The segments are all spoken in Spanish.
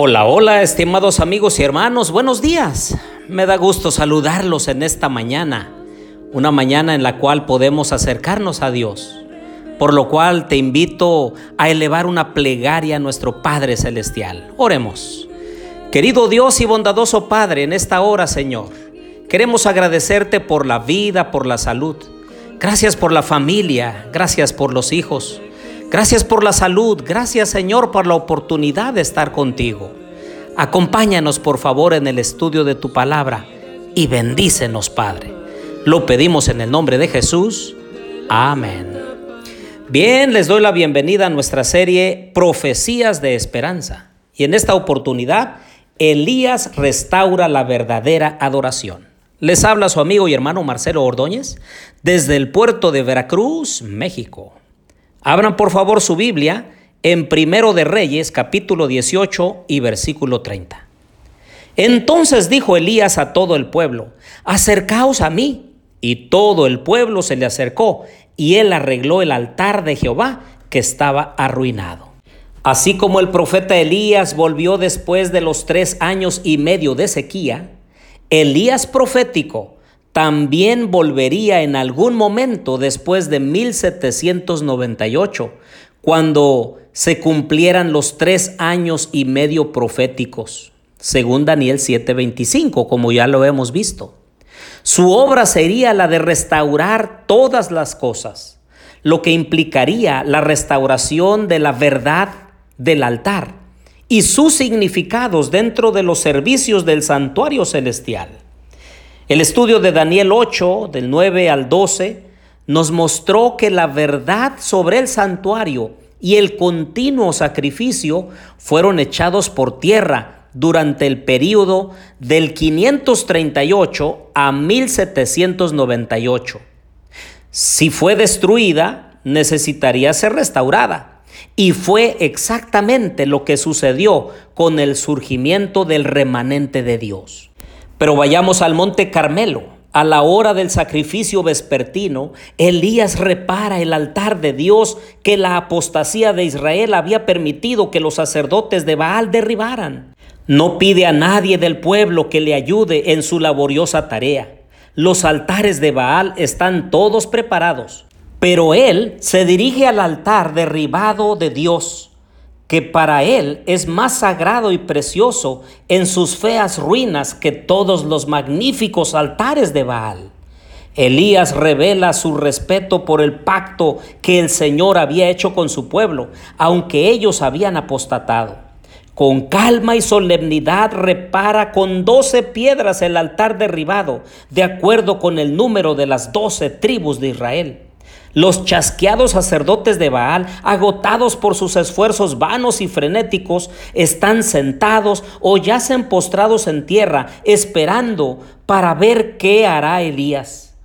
Hola, hola, estimados amigos y hermanos, buenos días. Me da gusto saludarlos en esta mañana, una mañana en la cual podemos acercarnos a Dios, por lo cual te invito a elevar una plegaria a nuestro Padre Celestial. Oremos. Querido Dios y bondadoso Padre, en esta hora, Señor, queremos agradecerte por la vida, por la salud. Gracias por la familia, gracias por los hijos. Gracias por la salud, gracias Señor por la oportunidad de estar contigo. Acompáñanos por favor en el estudio de tu palabra y bendícenos Padre. Lo pedimos en el nombre de Jesús. Amén. Bien, les doy la bienvenida a nuestra serie Profecías de Esperanza. Y en esta oportunidad, Elías restaura la verdadera adoración. Les habla su amigo y hermano Marcelo Ordóñez desde el puerto de Veracruz, México. Abran por favor su Biblia en Primero de Reyes, capítulo 18 y versículo 30. Entonces dijo Elías a todo el pueblo, acercaos a mí. Y todo el pueblo se le acercó, y él arregló el altar de Jehová que estaba arruinado. Así como el profeta Elías volvió después de los tres años y medio de sequía, Elías profético también volvería en algún momento después de 1798, cuando se cumplieran los tres años y medio proféticos, según Daniel 7:25, como ya lo hemos visto. Su obra sería la de restaurar todas las cosas, lo que implicaría la restauración de la verdad del altar y sus significados dentro de los servicios del santuario celestial. El estudio de Daniel 8, del 9 al 12, nos mostró que la verdad sobre el santuario y el continuo sacrificio fueron echados por tierra durante el período del 538 a 1798. Si fue destruida, necesitaría ser restaurada. Y fue exactamente lo que sucedió con el surgimiento del remanente de Dios. Pero vayamos al monte Carmelo. A la hora del sacrificio vespertino, Elías repara el altar de Dios que la apostasía de Israel había permitido que los sacerdotes de Baal derribaran. No pide a nadie del pueblo que le ayude en su laboriosa tarea. Los altares de Baal están todos preparados, pero él se dirige al altar derribado de Dios que para él es más sagrado y precioso en sus feas ruinas que todos los magníficos altares de Baal. Elías revela su respeto por el pacto que el Señor había hecho con su pueblo, aunque ellos habían apostatado. Con calma y solemnidad repara con doce piedras el altar derribado, de acuerdo con el número de las doce tribus de Israel. Los chasqueados sacerdotes de Baal, agotados por sus esfuerzos vanos y frenéticos, están sentados o yacen postrados en tierra, esperando para ver qué hará Elías.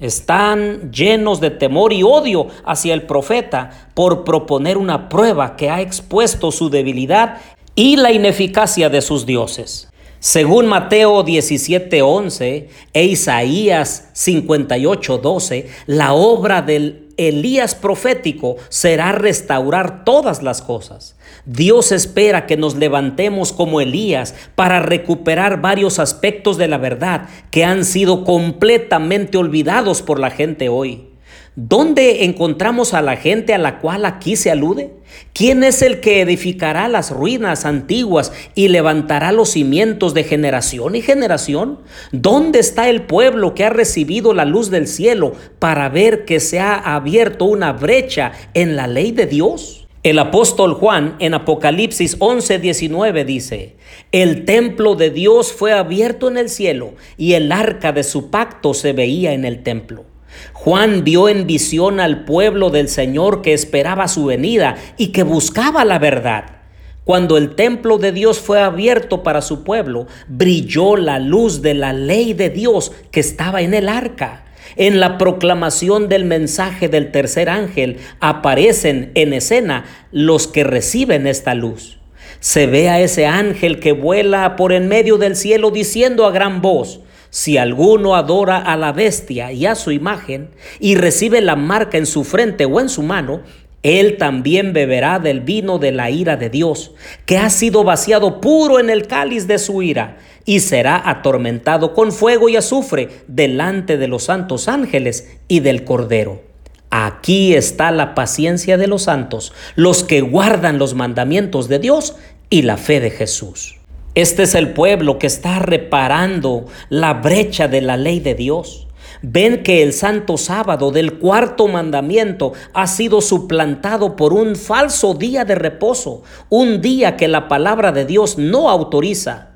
Están llenos de temor y odio hacia el profeta por proponer una prueba que ha expuesto su debilidad y la ineficacia de sus dioses. Según Mateo 17:11 e Isaías 58:12, la obra del Elías profético será restaurar todas las cosas. Dios espera que nos levantemos como Elías para recuperar varios aspectos de la verdad que han sido completamente olvidados por la gente hoy. ¿Dónde encontramos a la gente a la cual aquí se alude? ¿Quién es el que edificará las ruinas antiguas y levantará los cimientos de generación y generación? ¿Dónde está el pueblo que ha recibido la luz del cielo para ver que se ha abierto una brecha en la ley de Dios? El apóstol Juan en Apocalipsis 11:19 dice, el templo de Dios fue abierto en el cielo y el arca de su pacto se veía en el templo. Juan vio en visión al pueblo del Señor que esperaba su venida y que buscaba la verdad. Cuando el templo de Dios fue abierto para su pueblo, brilló la luz de la ley de Dios que estaba en el arca. En la proclamación del mensaje del tercer ángel aparecen en escena los que reciben esta luz. Se ve a ese ángel que vuela por en medio del cielo diciendo a gran voz, si alguno adora a la bestia y a su imagen y recibe la marca en su frente o en su mano, él también beberá del vino de la ira de Dios, que ha sido vaciado puro en el cáliz de su ira, y será atormentado con fuego y azufre delante de los santos ángeles y del Cordero. Aquí está la paciencia de los santos, los que guardan los mandamientos de Dios y la fe de Jesús. Este es el pueblo que está reparando la brecha de la ley de Dios. Ven que el santo sábado del cuarto mandamiento ha sido suplantado por un falso día de reposo, un día que la palabra de Dios no autoriza.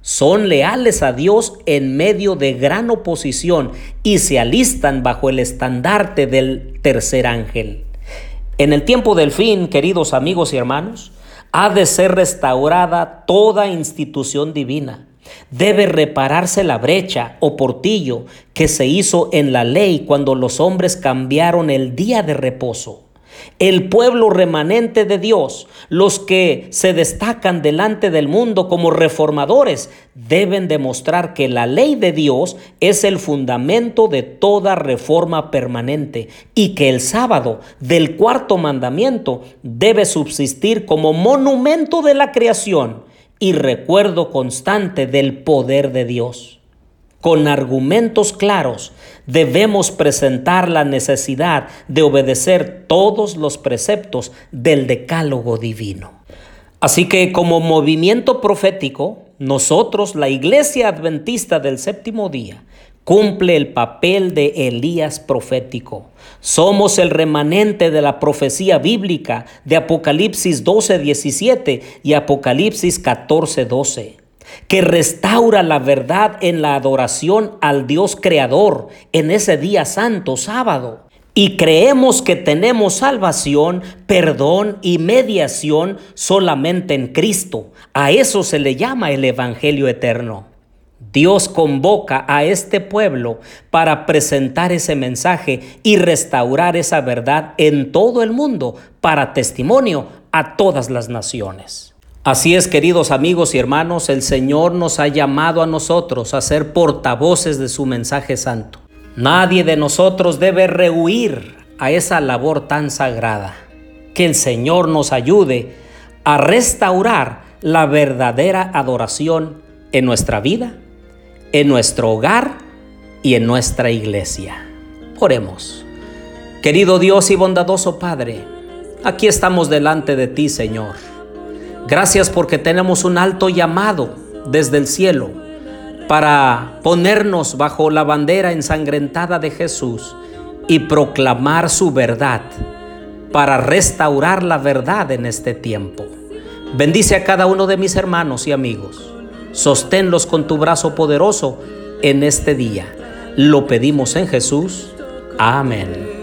Son leales a Dios en medio de gran oposición y se alistan bajo el estandarte del tercer ángel. En el tiempo del fin, queridos amigos y hermanos, ha de ser restaurada toda institución divina. Debe repararse la brecha o portillo que se hizo en la ley cuando los hombres cambiaron el día de reposo el pueblo remanente de Dios, los que se destacan delante del mundo como reformadores, deben demostrar que la ley de Dios es el fundamento de toda reforma permanente y que el sábado del cuarto mandamiento debe subsistir como monumento de la creación y recuerdo constante del poder de Dios. Con argumentos claros debemos presentar la necesidad de obedecer todos los preceptos del decálogo divino. Así que como movimiento profético, nosotros, la Iglesia Adventista del séptimo día, cumple el papel de Elías profético. Somos el remanente de la profecía bíblica de Apocalipsis 12, 17 y Apocalipsis 14, 12 que restaura la verdad en la adoración al Dios Creador en ese día santo, sábado. Y creemos que tenemos salvación, perdón y mediación solamente en Cristo. A eso se le llama el Evangelio eterno. Dios convoca a este pueblo para presentar ese mensaje y restaurar esa verdad en todo el mundo para testimonio a todas las naciones. Así es, queridos amigos y hermanos, el Señor nos ha llamado a nosotros a ser portavoces de su mensaje santo. Nadie de nosotros debe rehuir a esa labor tan sagrada. Que el Señor nos ayude a restaurar la verdadera adoración en nuestra vida, en nuestro hogar y en nuestra iglesia. Oremos. Querido Dios y bondadoso Padre, aquí estamos delante de ti, Señor Gracias porque tenemos un alto llamado desde el cielo para ponernos bajo la bandera ensangrentada de Jesús y proclamar su verdad, para restaurar la verdad en este tiempo. Bendice a cada uno de mis hermanos y amigos. Sosténlos con tu brazo poderoso en este día. Lo pedimos en Jesús. Amén.